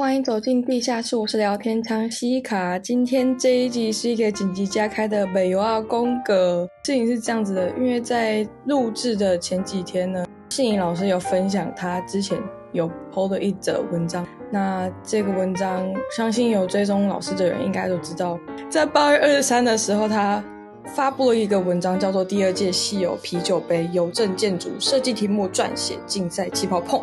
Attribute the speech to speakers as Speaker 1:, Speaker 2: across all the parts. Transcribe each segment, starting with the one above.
Speaker 1: 欢迎走进地下室，我是聊天창西卡。今天这一集是一个紧急加开的北欧二宫格。事情是这样子的，因为在录制的前几天呢，信颖老师有分享他之前有 PO 的一则文章。那这个文章，相信有追踪老师的人应该都知道，在八月二十三的时候，他发布了一个文章，叫做《第二届西友啤酒杯邮政建筑设计题目撰写竞赛气泡碰》。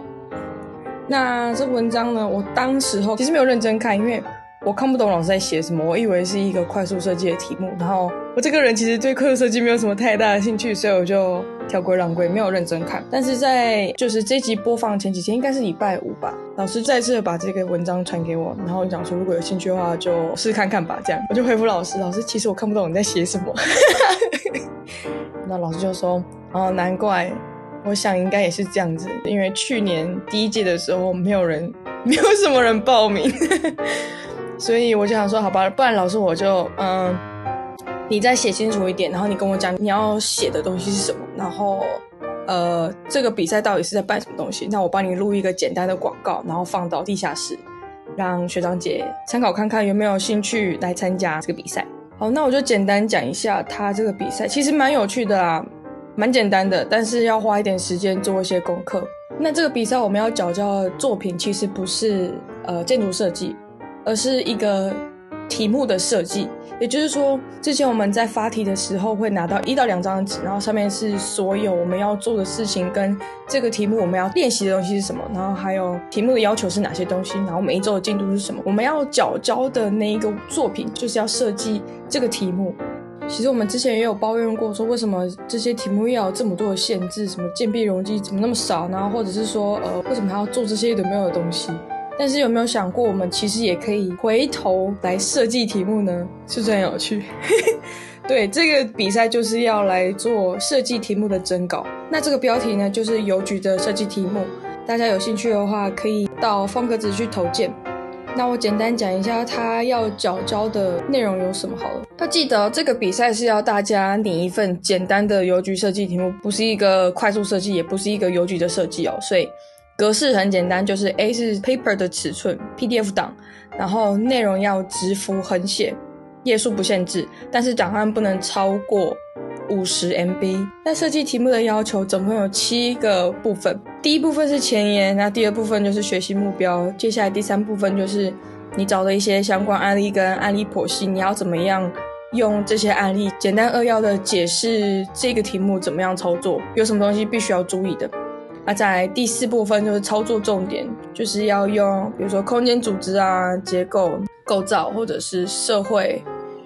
Speaker 1: 那这文章呢，我当时候其实没有认真看，因为我看不懂老师在写什么，我以为是一个快速设计的题目。然后我这个人其实对快速设计没有什么太大的兴趣，所以我就挑规让规，没有认真看。但是在就是这集播放前几天，应该是礼拜五吧，老师再次把这个文章传给我，然后讲说如果有兴趣的话就试试看看吧。这样我就回复老师，老师其实我看不懂你在写什么。那老师就说，哦，难怪。我想应该也是这样子，因为去年第一届的时候没有人，没有什么人报名，所以我就想说，好吧，不然老师我就嗯，你再写清楚一点，然后你跟我讲你要写的东西是什么，然后呃，这个比赛到底是在办什么东西？那我帮你录一个简单的广告，然后放到地下室，让学长姐参考看看有没有兴趣来参加这个比赛。好，那我就简单讲一下他这个比赛，其实蛮有趣的啊。蛮简单的，但是要花一点时间做一些功课。那这个比赛我们要缴交的作品其实不是呃建筑设计，而是一个题目的设计。也就是说，之前我们在发题的时候会拿到一到两张纸，然后上面是所有我们要做的事情跟这个题目我们要练习的东西是什么，然后还有题目的要求是哪些东西，然后每一周的进度是什么。我们要缴交的那一个作品就是要设计这个题目。其实我们之前也有抱怨过，说为什么这些题目要有这么多的限制，什么建蔽容积怎么那么少，然后或者是说，呃，为什么还要做这些有没有的东西？但是有没有想过，我们其实也可以回头来设计题目呢？是不是很有趣？对，这个比赛就是要来做设计题目的征稿。那这个标题呢，就是邮局的设计题目。大家有兴趣的话，可以到方格子去投件。那我简单讲一下，他要缴交的内容有什么好了。要记得，这个比赛是要大家拟一份简单的邮局设计题目，不是一个快速设计，也不是一个邮局的设计哦。所以格式很简单，就是 A 是 paper 的尺寸，PDF 档，然后内容要直幅横写，页数不限制，但是档案不能超过。五十 MB。那设计题目的要求总共有七个部分。第一部分是前言，那第二部分就是学习目标。接下来第三部分就是你找的一些相关案例跟案例剖析，你要怎么样用这些案例简单扼要的解释这个题目怎么样操作，有什么东西必须要注意的。那在第四部分就是操作重点，就是要用比如说空间组织啊、结构构造，或者是社会、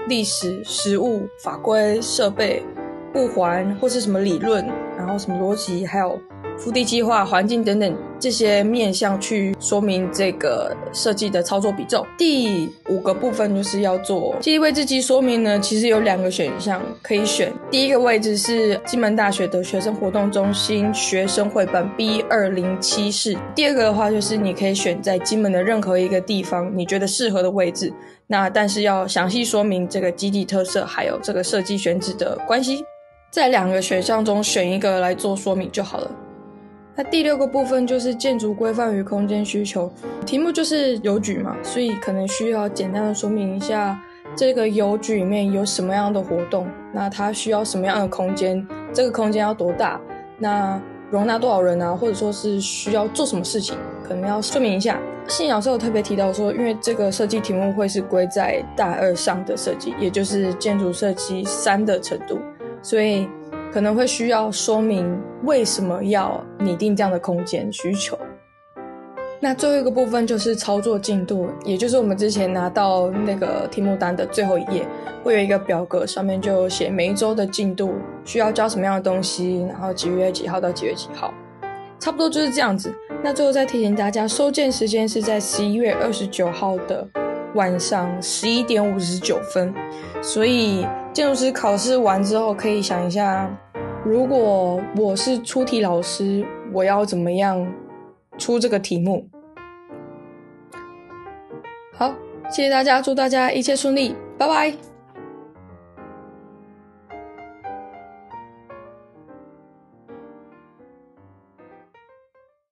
Speaker 1: 历史、实物、法规、设备。不环或是什么理论，然后什么逻辑，还有腹地计划、环境等等这些面向去说明这个设计的操作比重。第五个部分就是要做记忆位置及说明呢，其实有两个选项可以选。第一个位置是金门大学的学生活动中心学生会馆 B 二零七室。第二个的话就是你可以选在金门的任何一个地方，你觉得适合的位置。那但是要详细说明这个基地特色，还有这个设计选址的关系。在两个选项中选一个来做说明就好了。那第六个部分就是建筑规范与空间需求，题目就是邮局嘛，所以可能需要简单的说明一下这个邮局里面有什么样的活动，那它需要什么样的空间，这个空间要多大，那容纳多少人啊，或者说是需要做什么事情，可能要说明一下。信老师有特别提到说，因为这个设计题目会是归在大二上的设计，也就是建筑设计三的程度。所以可能会需要说明为什么要拟定这样的空间需求。那最后一个部分就是操作进度，也就是我们之前拿到那个题目单的最后一页，会有一个表格，上面就写每一周的进度需要交什么样的东西，然后几月几号到几月几号，差不多就是这样子。那最后再提醒大家，收件时间是在十一月二十九号的晚上十一点五十九分，所以。建筑师考试完之后，可以想一下，如果我是出题老师，我要怎么样出这个题目？好，谢谢大家，祝大家一切顺利，拜拜。